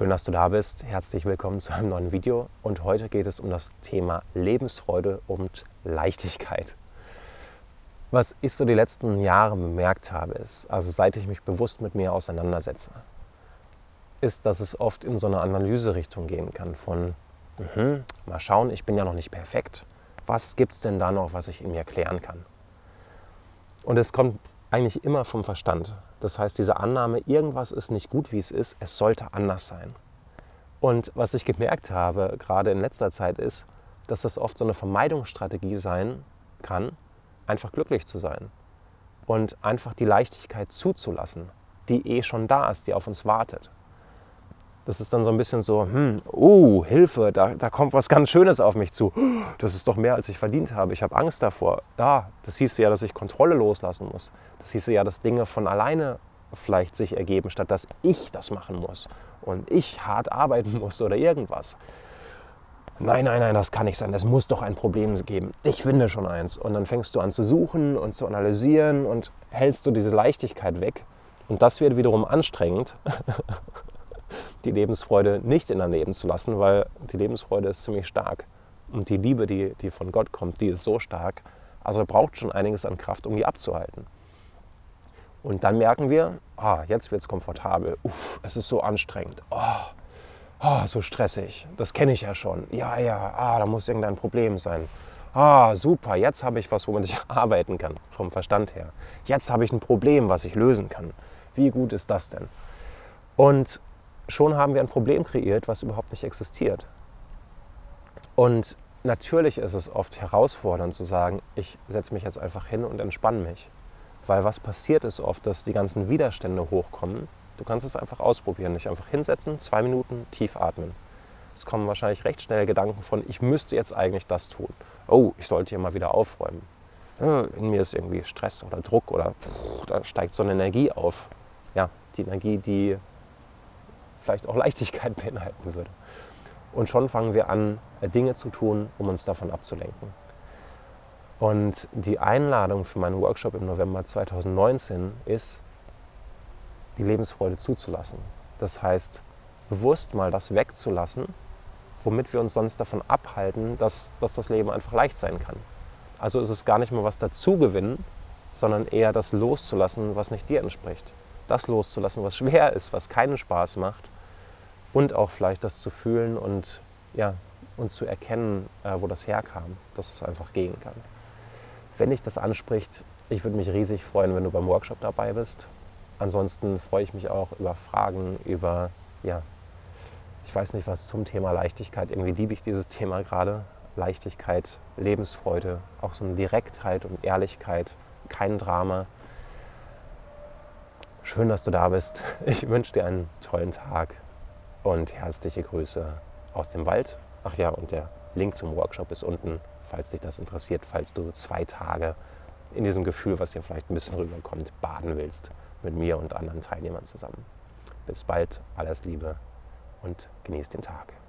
Schön, dass du da bist. Herzlich willkommen zu einem neuen Video. Und heute geht es um das Thema Lebensfreude und Leichtigkeit. Was ich so die letzten Jahre bemerkt habe, ist, also seit ich mich bewusst mit mir auseinandersetze, ist, dass es oft in so eine Analyserichtung gehen kann von, mh, mal schauen, ich bin ja noch nicht perfekt. Was gibt es denn da noch, was ich in mir klären kann? Und es kommt eigentlich immer vom Verstand. Das heißt, diese Annahme, irgendwas ist nicht gut, wie es ist, es sollte anders sein. Und was ich gemerkt habe, gerade in letzter Zeit, ist, dass das oft so eine Vermeidungsstrategie sein kann, einfach glücklich zu sein und einfach die Leichtigkeit zuzulassen, die eh schon da ist, die auf uns wartet das ist dann so ein bisschen so, hm, oh, Hilfe, da, da kommt was ganz Schönes auf mich zu. Das ist doch mehr, als ich verdient habe. Ich habe Angst davor. Ja, das hieß ja, dass ich Kontrolle loslassen muss. Das hieß ja, dass Dinge von alleine vielleicht sich ergeben, statt dass ich das machen muss und ich hart arbeiten muss oder irgendwas. Nein, nein, nein, das kann nicht sein. Es muss doch ein Problem geben. Ich finde schon eins. Und dann fängst du an zu suchen und zu analysieren und hältst du diese Leichtigkeit weg. Und das wird wiederum anstrengend, die Lebensfreude nicht in dein Leben zu lassen, weil die Lebensfreude ist ziemlich stark. Und die Liebe, die, die von Gott kommt, die ist so stark. Also braucht schon einiges an Kraft, um die abzuhalten. Und dann merken wir, ah, jetzt wird es komfortabel. Uff, es ist so anstrengend. Oh, oh, so stressig. Das kenne ich ja schon. Ja, ja, ah, da muss irgendein Problem sein. Ah, super, jetzt habe ich was, womit ich arbeiten kann, vom Verstand her. Jetzt habe ich ein Problem, was ich lösen kann. Wie gut ist das denn? Und schon haben wir ein Problem kreiert, was überhaupt nicht existiert. Und natürlich ist es oft herausfordernd zu sagen, ich setze mich jetzt einfach hin und entspanne mich. Weil was passiert ist oft, dass die ganzen Widerstände hochkommen. Du kannst es einfach ausprobieren, dich einfach hinsetzen, zwei Minuten tief atmen. Es kommen wahrscheinlich recht schnell Gedanken von, ich müsste jetzt eigentlich das tun. Oh, ich sollte hier mal wieder aufräumen. In mir ist irgendwie Stress oder Druck oder pff, da steigt so eine Energie auf. Ja, die Energie, die vielleicht auch Leichtigkeit beinhalten würde. Und schon fangen wir an, Dinge zu tun, um uns davon abzulenken. Und die Einladung für meinen Workshop im November 2019 ist, die Lebensfreude zuzulassen. Das heißt, bewusst mal das wegzulassen, womit wir uns sonst davon abhalten, dass, dass das Leben einfach leicht sein kann. Also ist es gar nicht mehr was dazugewinnen, sondern eher das loszulassen, was nicht dir entspricht das loszulassen, was schwer ist, was keinen Spaß macht und auch vielleicht das zu fühlen und, ja, und zu erkennen, äh, wo das herkam, dass es einfach gehen kann. Wenn dich das anspricht, ich würde mich riesig freuen, wenn du beim Workshop dabei bist. Ansonsten freue ich mich auch über Fragen, über, ja, ich weiß nicht was zum Thema Leichtigkeit. Irgendwie liebe ich dieses Thema gerade. Leichtigkeit, Lebensfreude, auch so eine Direktheit und Ehrlichkeit, kein Drama. Schön, dass du da bist. Ich wünsche dir einen tollen Tag und herzliche Grüße aus dem Wald. Ach ja, und der Link zum Workshop ist unten, falls dich das interessiert, falls du zwei Tage in diesem Gefühl, was dir vielleicht ein bisschen rüberkommt, baden willst mit mir und anderen Teilnehmern zusammen. Bis bald, alles Liebe und genieß den Tag.